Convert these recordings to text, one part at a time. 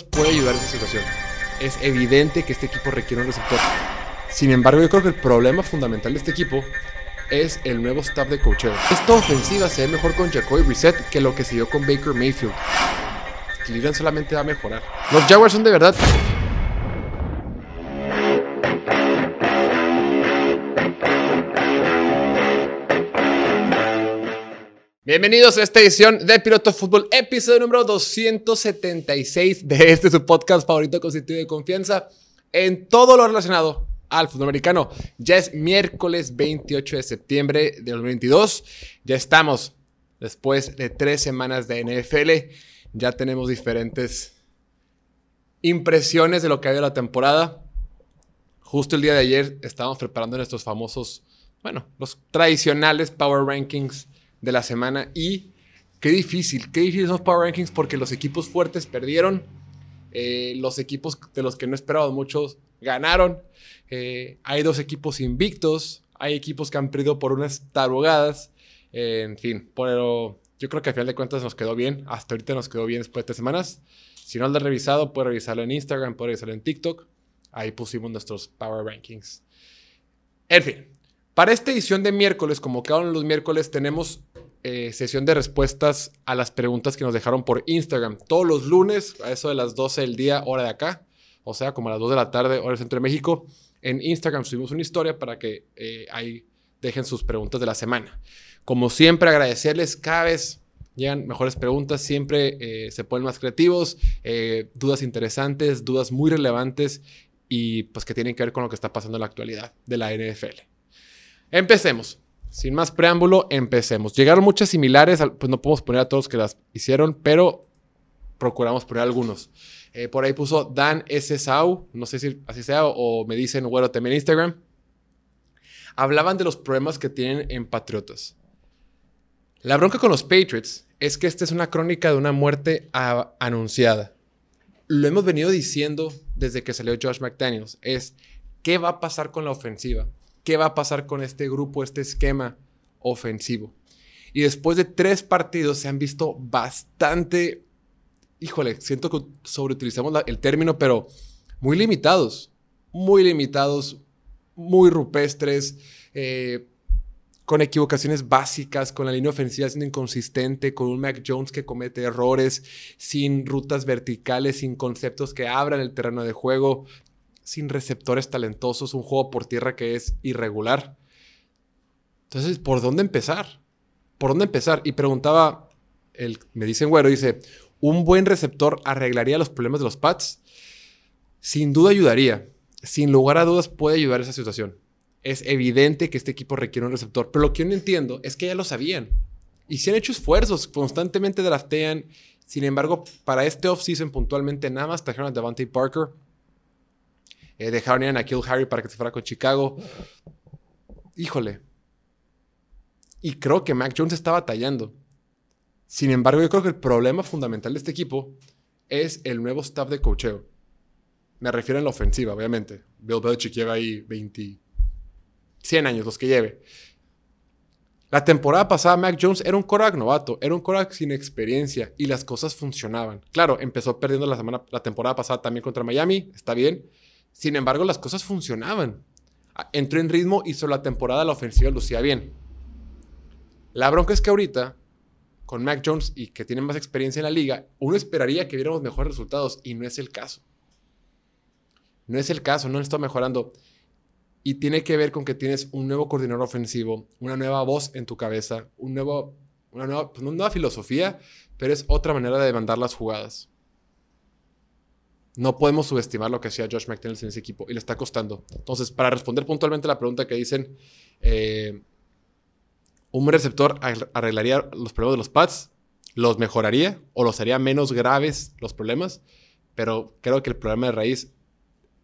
puede ayudar a esa situación. Es evidente que este equipo requiere un receptor. Sin embargo, yo creo que el problema fundamental de este equipo es el nuevo staff de coaching. Esta ofensiva se ve mejor con Jacoby Brissett que lo que se dio con Baker Mayfield. Cleveland solamente va a mejorar. Los Jaguars son de verdad Bienvenidos a esta edición de Piloto Fútbol, episodio número 276 de este su podcast favorito con sentido de confianza en todo lo relacionado al fútbol americano. Ya es miércoles 28 de septiembre de 2022. Ya estamos después de tres semanas de NFL. Ya tenemos diferentes impresiones de lo que ha habido la temporada. Justo el día de ayer estábamos preparando nuestros famosos, bueno, los tradicionales Power Rankings de la semana y qué difícil, qué difícil los Power Rankings porque los equipos fuertes perdieron, eh, los equipos de los que no esperábamos muchos ganaron, eh, hay dos equipos invictos, hay equipos que han perdido por unas tarugadas, eh, en fin, pero yo creo que al final de cuentas nos quedó bien, hasta ahorita nos quedó bien después de tres semanas. Si no lo has revisado, puedes revisarlo en Instagram, puedes revisarlo en TikTok. Ahí pusimos nuestros Power Rankings. En fin, para esta edición de miércoles, como cada uno de los miércoles, tenemos eh, sesión de respuestas a las preguntas que nos dejaron por Instagram. Todos los lunes, a eso de las 12 del día, hora de acá, o sea, como a las 2 de la tarde, hora del centro de México, en Instagram subimos una historia para que eh, ahí dejen sus preguntas de la semana. Como siempre, agradecerles cada vez. Llegan mejores preguntas, siempre eh, se ponen más creativos, dudas interesantes, dudas muy relevantes y pues que tienen que ver con lo que está pasando en la actualidad de la NFL. Empecemos. Sin más preámbulo, empecemos. Llegaron muchas similares, pues no podemos poner a todos que las hicieron, pero procuramos poner algunos. Eh, por ahí puso Dan S. Sau, no sé si así sea, o, me dicen, bueno, también en Instagram. Hablaban de los problemas que tienen en Patriotas. La bronca con los Patriots es que esta es una crónica de una muerte anunciada. Lo hemos venido diciendo desde que salió Josh McDaniels. Es, ¿qué va a pasar con la ofensiva? Qué va a pasar con este grupo, este esquema ofensivo. Y después de tres partidos se han visto bastante, híjole, siento que sobreutilizamos el término, pero muy limitados, muy limitados, muy rupestres, eh, con equivocaciones básicas, con la línea ofensiva siendo inconsistente, con un Mac Jones que comete errores, sin rutas verticales, sin conceptos que abran el terreno de juego, sin receptores talentosos, un juego por tierra que es irregular. Entonces, ¿por dónde empezar? ¿Por dónde empezar? Y preguntaba, el, me dicen güero, dice, ¿un buen receptor arreglaría los problemas de los Pats? Sin duda ayudaría. Sin lugar a dudas puede ayudar a esa situación. Es evidente que este equipo requiere un receptor, pero lo que yo no entiendo es que ya lo sabían. Y se han hecho esfuerzos, constantemente draftean. Sin embargo, para este offseason puntualmente nada más trajeron a Devante Parker eh, dejaron a Kill Harry para que se fuera con Chicago. Híjole. Y creo que Mac Jones está batallando. Sin embargo, yo creo que el problema fundamental de este equipo es el nuevo staff de cocheo. Me refiero a la ofensiva, obviamente. Bill Belichick lleva ahí 20, 100 años, los que lleve. La temporada pasada Mac Jones era un Korak novato, era un Korak sin experiencia y las cosas funcionaban. Claro, empezó perdiendo la, semana, la temporada pasada también contra Miami, está bien, sin embargo, las cosas funcionaban. Entró en ritmo, hizo la temporada, la ofensiva lucía bien. La bronca es que ahorita, con Mac Jones y que tiene más experiencia en la liga, uno esperaría que viéramos mejores resultados y no es el caso. No es el caso, no está mejorando. Y tiene que ver con que tienes un nuevo coordinador ofensivo, una nueva voz en tu cabeza, un nuevo, una, nueva, pues, una nueva filosofía, pero es otra manera de mandar las jugadas. No podemos subestimar lo que hacía Josh McDaniels en ese equipo y le está costando. Entonces, para responder puntualmente a la pregunta que dicen, eh, ¿un receptor arreglaría los problemas de los pads? ¿Los mejoraría o los haría menos graves los problemas? Pero creo que el problema de raíz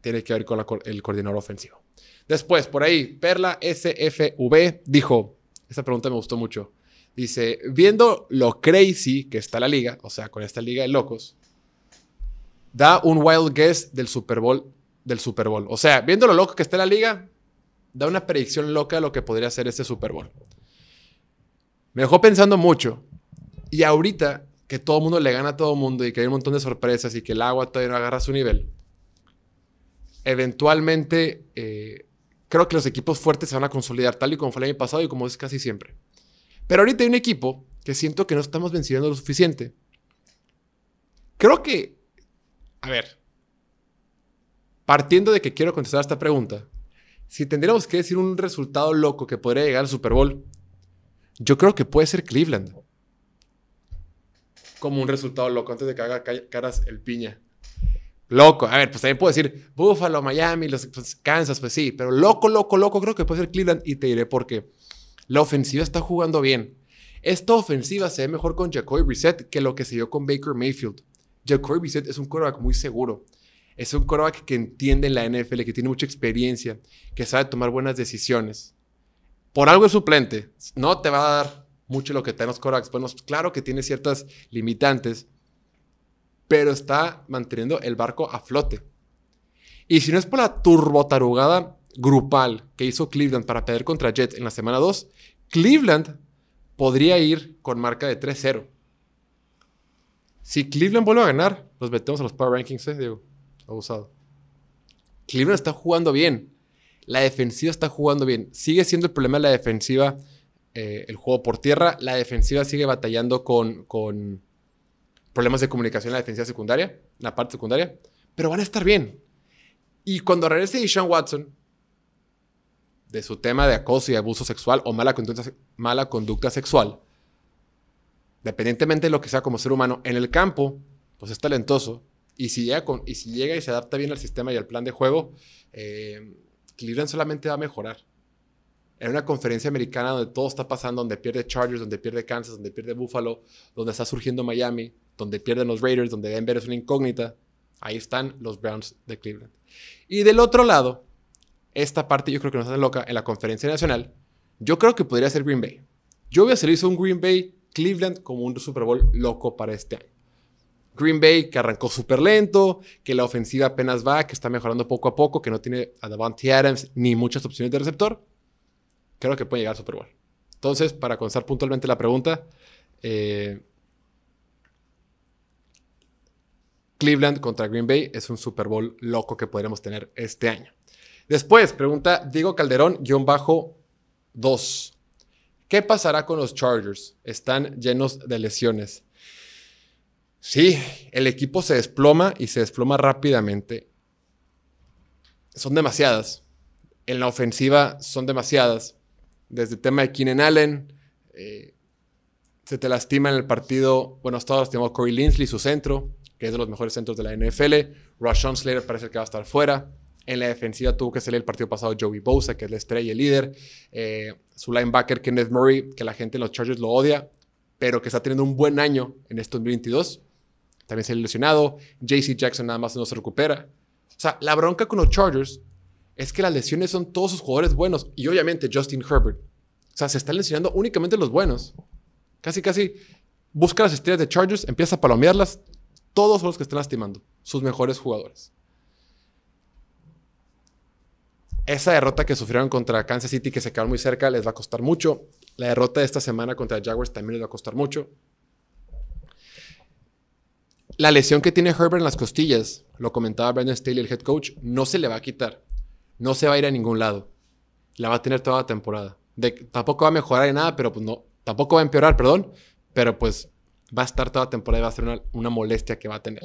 tiene que ver con el coordinador ofensivo. Después, por ahí, Perla SFV dijo, esta pregunta me gustó mucho. Dice, viendo lo crazy que está la liga, o sea, con esta liga de locos, da un wild guess del Super Bowl. Del Super Bowl. O sea, viendo lo loco que está la liga, da una predicción loca de lo que podría ser este Super Bowl. Me dejó pensando mucho. Y ahorita que todo el mundo le gana a todo el mundo y que hay un montón de sorpresas y que el agua todavía no agarra su nivel, eventualmente eh, creo que los equipos fuertes se van a consolidar tal y como fue el año pasado y como es casi siempre. Pero ahorita hay un equipo que siento que no estamos venciendo lo suficiente. Creo que, a ver, partiendo de que quiero contestar esta pregunta, si tendríamos que decir un resultado loco que podría llegar al Super Bowl, yo creo que puede ser Cleveland. Como un resultado loco antes de que haga caras el piña. Loco, a ver, pues también puedo decir Buffalo, Miami, los, pues, Kansas, pues sí, pero loco, loco, loco, creo que puede ser Cleveland y te diré por qué. La ofensiva está jugando bien. Esta ofensiva se ve mejor con Jacoby Brissett que lo que se dio con Baker Mayfield. Jacoby Brissett es un quarterback muy seguro. Es un quarterback que entiende la NFL, que tiene mucha experiencia, que sabe tomar buenas decisiones. Por algo es suplente. No te va a dar mucho lo que tienen los quarterbacks Bueno, Claro que tiene ciertas limitantes, pero está manteniendo el barco a flote. Y si no es por la turbotarugada grupal que hizo Cleveland para perder contra Jets en la semana 2, Cleveland podría ir con marca de 3-0. Si Cleveland vuelve a ganar, los metemos a los Power Rankings, ¿eh, Diego? Abusado. Cleveland está jugando bien. La defensiva está jugando bien. Sigue siendo el problema de la defensiva eh, el juego por tierra. La defensiva sigue batallando con, con problemas de comunicación en la defensiva secundaria, en la parte secundaria. Pero van a estar bien. Y cuando regrese Sean Watson, de su tema de acoso y abuso sexual o mala conducta sexual, dependientemente de lo que sea como ser humano, en el campo, pues es talentoso. Y si llega, y, se adapta bien al sistema y al plan de juego, eh, Cleveland solamente va a mejorar. En una conferencia americana donde todo está pasando, donde pierde Chargers, donde pierde Kansas, donde pierde Buffalo, donde está surgiendo Miami, donde pierden los Raiders, donde Denver es una incógnita, ahí están los Browns de Cleveland. Y del otro lado, esta parte yo creo que nos hace loca en la conferencia nacional. Yo creo que podría ser Green Bay. Yo voy a hacer un Green Bay Cleveland como un Super Bowl loco para este año. Green Bay que arrancó súper lento, que la ofensiva apenas va, que está mejorando poco a poco, que no tiene a Davante Adams ni muchas opciones de receptor. Creo que puede llegar al Super Bowl. Entonces, para contestar puntualmente la pregunta, eh, Cleveland contra Green Bay es un Super Bowl loco que podremos tener este año. Después, pregunta Diego Calderón, guion bajo 2. ¿Qué pasará con los Chargers? Están llenos de lesiones. Sí, el equipo se desploma y se desploma rápidamente. Son demasiadas. En la ofensiva son demasiadas. Desde el tema de Keenan Allen, eh, se te lastima en el partido. Bueno, ahora lastimado Corey Linsley, su centro, que es de los mejores centros de la NFL. Rashawn Slater parece que va a estar fuera. En la defensiva tuvo que salir el partido pasado Joey Bosa, que es la estrella y el líder. Eh, su linebacker Kenneth Murray, que la gente en los Chargers lo odia, pero que está teniendo un buen año en este 2022. También se ha lesionado. JC Jackson nada más no se recupera. O sea, la bronca con los Chargers es que las lesiones son todos sus jugadores buenos. Y obviamente Justin Herbert. O sea, se están lesionando únicamente los buenos. Casi, casi busca las estrellas de Chargers, empieza a palomearlas. Todos son los que están lastimando. Sus mejores jugadores. Esa derrota que sufrieron contra Kansas City, que se quedaron muy cerca, les va a costar mucho. La derrota de esta semana contra Jaguars también les va a costar mucho. La lesión que tiene Herbert en las costillas, lo comentaba Brandon Staley, el head coach, no se le va a quitar. No se va a ir a ningún lado. La va a tener toda la temporada. tampoco va a mejorar en nada, pero pues no. Tampoco va a empeorar, perdón. Pero pues va a estar toda la temporada y va a ser una, una molestia que va a tener.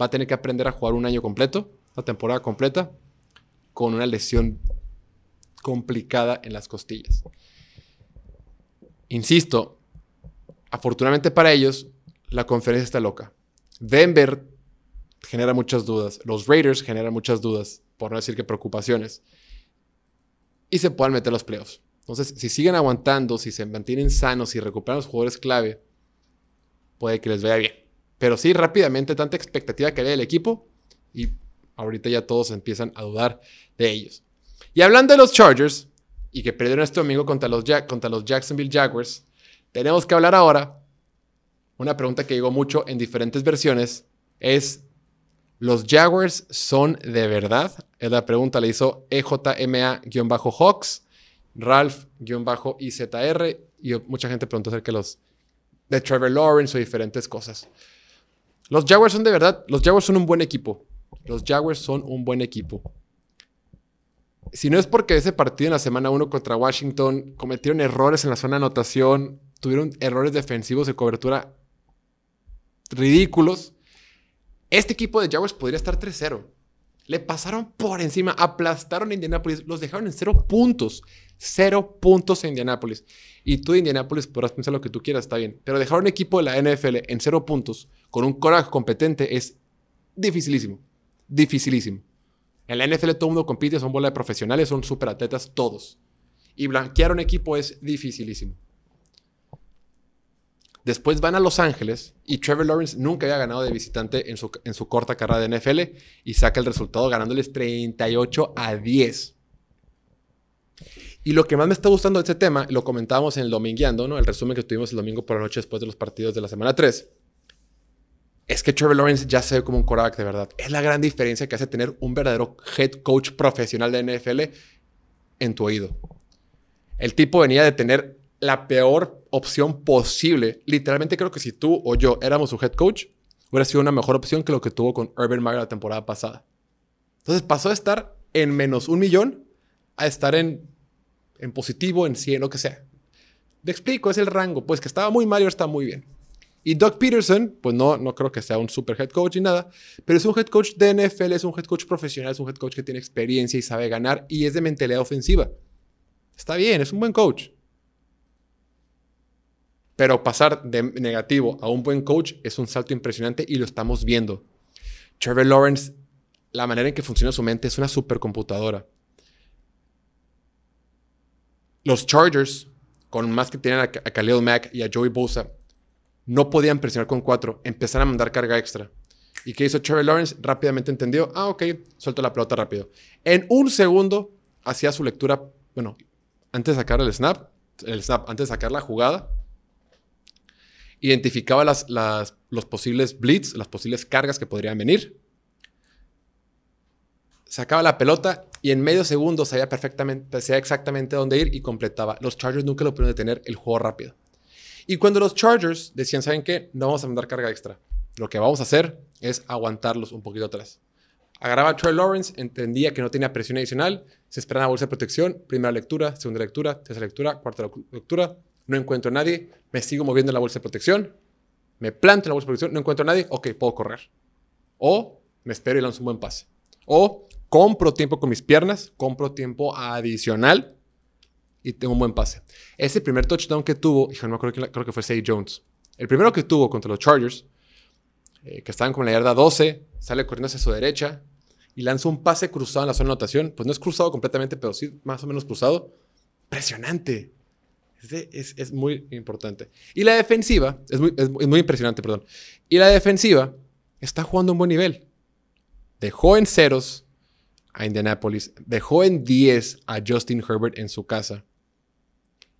Va a tener que aprender a jugar un año completo, la temporada completa, con una lesión complicada en las costillas. Insisto, afortunadamente para ellos, la conferencia está loca. Denver genera muchas dudas, los Raiders generan muchas dudas, por no decir que preocupaciones, y se puedan meter los playoffs. Entonces, si siguen aguantando, si se mantienen sanos, y recuperan los jugadores clave, puede que les vaya bien. Pero sí, rápidamente, tanta expectativa que había del equipo, y ahorita ya todos empiezan a dudar de ellos. Y hablando de los Chargers, y que perdieron este domingo contra los, contra los Jacksonville Jaguars, tenemos que hablar ahora. Una pregunta que llegó mucho en diferentes versiones es, ¿los Jaguars son de verdad? Es la pregunta, le hizo EJMA-Hawks, Ralph-IZR, y mucha gente preguntó acerca de los de Trevor Lawrence o diferentes cosas. Los Jaguars son de verdad, los Jaguars son un buen equipo. Los Jaguars son un buen equipo. Si no es porque ese partido en la semana 1 contra Washington cometieron errores en la zona de anotación, tuvieron errores defensivos de cobertura ridículos, este equipo de Jaguars podría estar 3-0. Le pasaron por encima, aplastaron a Indianapolis, los dejaron en cero puntos. Cero puntos en Indianapolis. Y tú de Indianapolis podrás pensar lo que tú quieras, está bien. Pero dejar un equipo de la NFL en cero puntos con un coraje competente es dificilísimo. Dificilísimo. En la NFL todo el mundo compite, son bola de profesionales, son super atletas todos. Y blanquear un equipo es dificilísimo. Después van a Los Ángeles y Trevor Lawrence nunca había ganado de visitante en su, en su corta carrera de NFL y saca el resultado ganándoles 38 a 10. Y lo que más me está gustando de este tema, lo comentábamos en el Domingueando, ¿no? El resumen que tuvimos el domingo por la noche después de los partidos de la semana 3. Es que Trevor Lawrence ya se ve como un quarterback de verdad. Es la gran diferencia que hace tener un verdadero head coach profesional de NFL en tu oído. El tipo venía de tener la peor opción posible. Literalmente creo que si tú o yo éramos su head coach, hubiera sido una mejor opción que lo que tuvo con Urban Meyer la temporada pasada. Entonces pasó de estar en menos un millón a estar en, positivo, en 100, lo que sea. Te explico, es el rango. Pues que estaba muy mal y está muy bien. Y Doug Peterson, pues no, no creo que sea un super head coach ni nada, pero es un head coach de NFL, es un head coach profesional, es un head coach que tiene experiencia y sabe ganar y es de mentalidad ofensiva. Está bien, es un buen coach. Pero pasar de negativo a un buen coach es un salto impresionante y lo estamos viendo. Trevor Lawrence, la manera en que funciona su mente es una supercomputadora. Los Chargers, con más que tienen a, Khalil Mack y a Joey Bosa, no podían presionar con cuatro, empezaron a mandar carga extra. ¿Y qué hizo Trevor Lawrence? Rápidamente entendió, ah, ok, suelto la pelota rápido. En un segundo hacía su lectura, bueno, antes de sacar el snap, el snap, antes de sacar la jugada, identificaba los posibles blitz, las posibles cargas que podrían venir, sacaba la pelota y en medio segundo sabía perfectamente, sabía exactamente dónde ir y completaba. Los Chargers nunca lo pudieron detener el juego rápido. Y cuando los Chargers decían, ¿saben qué? No vamos a mandar carga extra. Lo que vamos a hacer es aguantarlos un poquito atrás. Agarraba a Troy Lawrence, entendía que no tenía presión adicional, se esperaba bolsa de protección, primera lectura, segunda lectura, tercera lectura, cuarta lectura, no encuentro a nadie, me sigo moviendo en la bolsa de protección, me planto en la bolsa de protección, no encuentro a nadie, ok, puedo correr. O me espero y lanzo un buen pase. O compro tiempo con mis piernas, compro tiempo adicional y tengo un buen pase. Ese primer touchdown que tuvo, hijo, no creo que, creo que fue Say Jones. El primero que tuvo contra los Chargers, eh, que estaban con la yarda 12, sale corriendo hacia su derecha y lanza un pase cruzado en la zona de anotación. Pues no es cruzado completamente, pero sí más o menos cruzado. Impresionante. Es, muy importante. Y la defensiva, es muy, es muy impresionante, perdón. Y la defensiva está jugando un buen nivel. Dejó en ceros a Indianapolis, dejó en 10 a Justin Herbert en su casa.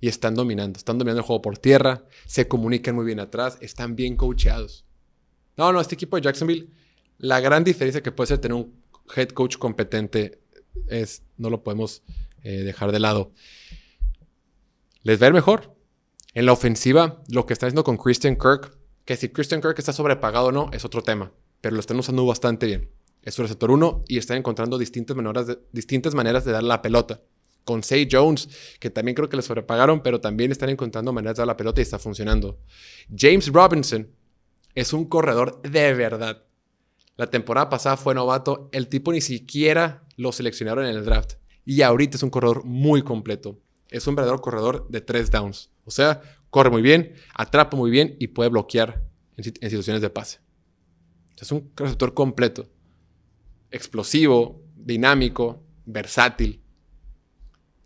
Y están dominando, están dominando el juego por tierra, se comunican muy bien atrás, están bien coacheados. No, no, este equipo de Jacksonville, la gran diferencia que puede ser tener un head coach competente es, no lo podemos eh, dejar de lado les va a ir mejor. En la ofensiva, lo que está haciendo con Christian Kirk, que si Christian Kirk está sobrepagado o no, es otro tema, pero lo están usando bastante bien. Es su receptor 1 y están encontrando distintas maneras, de, distintas maneras de dar la pelota. Con Say Jones, que también creo que le sobrepagaron, pero también están encontrando maneras de dar la pelota y está funcionando. James Robinson es un corredor de verdad. La temporada pasada fue novato, el tipo ni siquiera lo seleccionaron en el draft. Y ahorita es un corredor muy completo es un verdadero corredor de tres downs. O sea, corre muy bien, atrapa muy bien y puede bloquear en, situaciones de pase. Es un receptor completo. Explosivo, dinámico, versátil.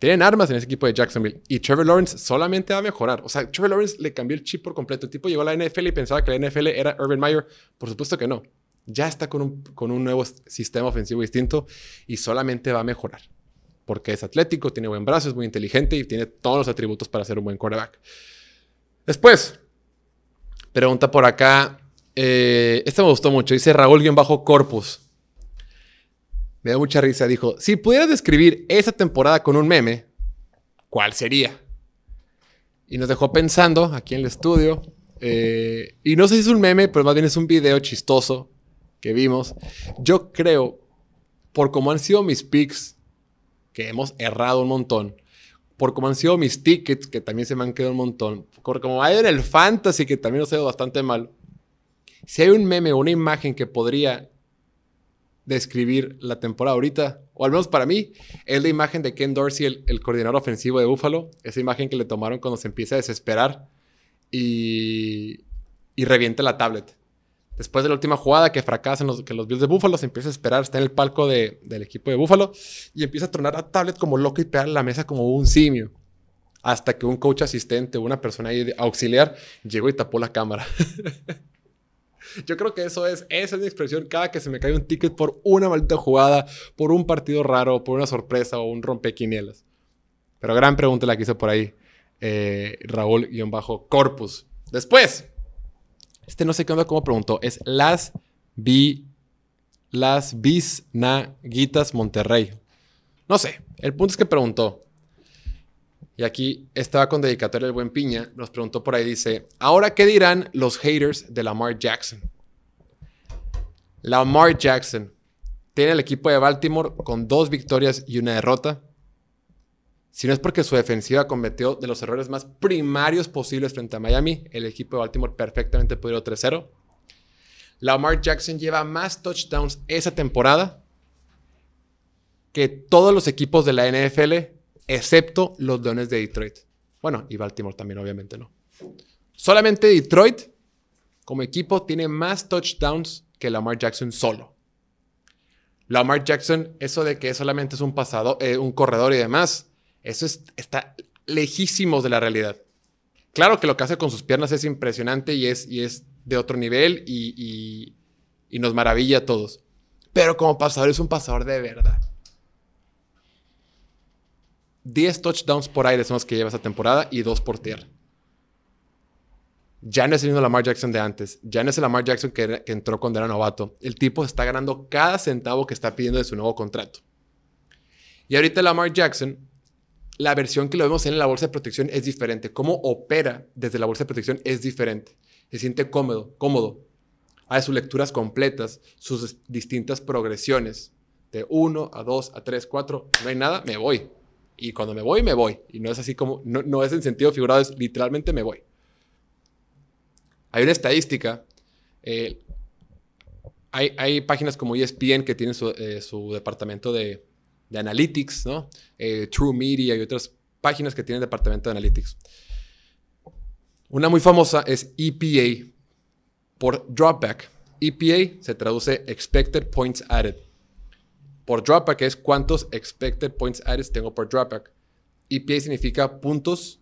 Tienen armas en ese equipo de Jacksonville. Y Trevor Lawrence solamente va a mejorar. O sea, Trevor Lawrence le cambió el chip por completo. El tipo llegó a la NFL y pensaba que la NFL era Urban Meyer. Por supuesto que no. Ya está con un, con un nuevo sistema ofensivo distinto y solamente va a mejorar porque es atlético, tiene buen brazo, es muy inteligente y tiene todos los atributos para ser un buen quarterback. Después, pregunta por acá. Eh, esta me gustó mucho. Dice Raúl-Corpus. Me da mucha risa. Dijo: Si pudieras describir esa temporada con un meme, ¿cuál sería? Y nos dejó pensando aquí en el estudio. Eh, y no sé si es un meme, pero más bien es un video chistoso que vimos. Yo creo, por cómo han sido mis picks, que hemos errado un montón, por cómo han sido mis tickets, que también se me han quedado un montón, por cómo hay en el fantasy, que también nos ha ido bastante mal. Si hay un meme o una imagen que podría describir la temporada ahorita, o al menos para mí, es la imagen de Ken Dorsey, el, coordinador ofensivo de Buffalo. Esa imagen que le tomaron cuando se empieza a desesperar y, y revienta la tablet. Después de la última jugada que fracasan los, que los Bills de Buffalo, se empieza a esperar, está en el palco del equipo de Buffalo y empieza a tronar la tablet como loco y pegar la mesa como un simio. Hasta que un coach asistente, una persona auxiliar, llegó y tapó la cámara. Yo creo que eso es, esa es mi expresión cada que se me cae un ticket por una maldita jugada, por un partido raro, por una sorpresa o un rompequinielas. Pero gran pregunta la que hizo por ahí eh, Raúl-Corpus. Después, este no sé qué onda, cómo preguntó, es las bi, las bisnaguitas Monterrey. No sé, el punto es que preguntó. Y aquí estaba con dedicatoria el buen Piña, nos preguntó por ahí, dice, ¿ahora qué dirán los haters de Lamar Jackson? Lamar Jackson tiene el equipo de Baltimore con dos victorias y una derrota. Si no es porque su defensiva cometió de los errores más primarios posibles frente a Miami, el equipo de Baltimore perfectamente pudo ir 3-0. Lamar Jackson lleva más touchdowns esa temporada que todos los equipos de la NFL excepto los Leones de Detroit. Bueno, y Baltimore también, obviamente no. Solamente Detroit, como equipo, tiene más touchdowns que Lamar Jackson solo. Lamar Jackson, eso de que solamente es un pasado, eh, un corredor y demás, eso está lejísimo de la realidad. Claro que lo que hace con sus piernas es impresionante y es, y es de otro nivel y, y nos maravilla a todos. Pero como pasador es un pasador de verdad. 10 touchdowns por aire son los que lleva esa temporada y 2 por tierra. Ya no es el mismo Lamar Jackson de antes. Ya no es el Lamar Jackson que, entró cuando era novato. El tipo está ganando cada centavo que está pidiendo de su nuevo contrato. Y ahorita Lamar Jackson, la versión que lo vemos en la bolsa de protección es diferente. Cómo opera desde la bolsa de protección es diferente. Se siente cómodo, cómodo. Hay sus lecturas completas, sus distintas progresiones. De 1 a 2 a 3, 4. No hay nada, me voy. Y cuando me voy, me voy. Y no es así como, no, es en sentido figurado, es literalmente me voy. Hay una estadística. Eh, hay, páginas como ESPN que tienen su, eh, departamento de, analytics, ¿no? Eh, True Media y otras páginas que tienen departamento de analytics. Una muy famosa es EPA por dropback. EPA se traduce Expected Points Added por dropback es cuántos expected points added tengo por dropback. EPA significa puntos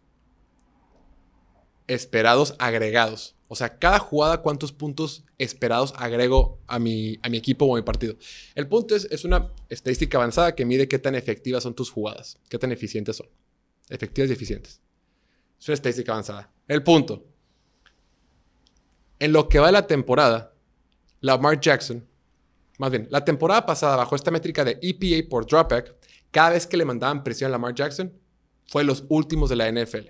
esperados agregados. O sea, cada jugada, cuántos puntos esperados agrego a mi, a mi equipo o a mi partido. El punto es, es una estadística avanzada que mide qué tan efectivas son tus jugadas, qué tan eficientes son. Efectivas y eficientes. Es una estadística avanzada. El punto. En lo que va de la temporada, Lamar Jackson más bien, la temporada pasada, bajo esta métrica de EPA por dropback, cada vez que le mandaban presión a Lamar Jackson, fue los últimos de la NFL.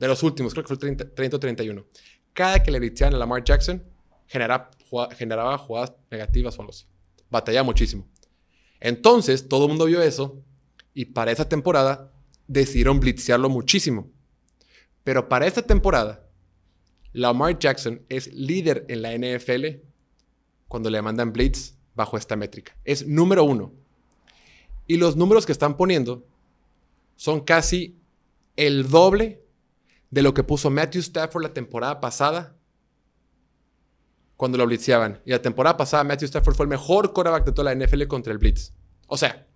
De los últimos, creo que fue el 30, o 31. Cada que le blitzeaban a Lamar Jackson, generaba, generaba jugadas negativas o algo. Batallaba muchísimo. Entonces, todo el mundo vio eso y para esa temporada decidieron blitzearlo muchísimo. Pero para esta temporada, Lamar Jackson es líder en la NFL cuando le mandan blitz bajo esta métrica. Es número uno. Y los números que están poniendo son casi el doble de lo que puso Matthew Stafford la temporada pasada cuando lo blitzeaban. Y la temporada pasada Matthew Stafford fue el mejor quarterback de toda la NFL contra el blitz. O sea,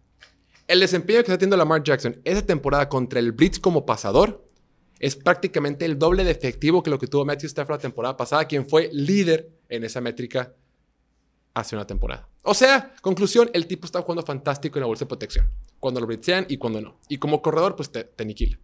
el desempeño que está teniendo Lamar Jackson esa temporada contra el blitz como pasador es prácticamente el doble de efectivo que lo que tuvo Matthew Stafford la temporada pasada, quien fue líder en esa métrica hace una temporada. O sea, conclusión, el tipo está jugando fantástico en la bolsa de protección. Cuando lo blitzean y cuando no. Y como corredor, pues te, te.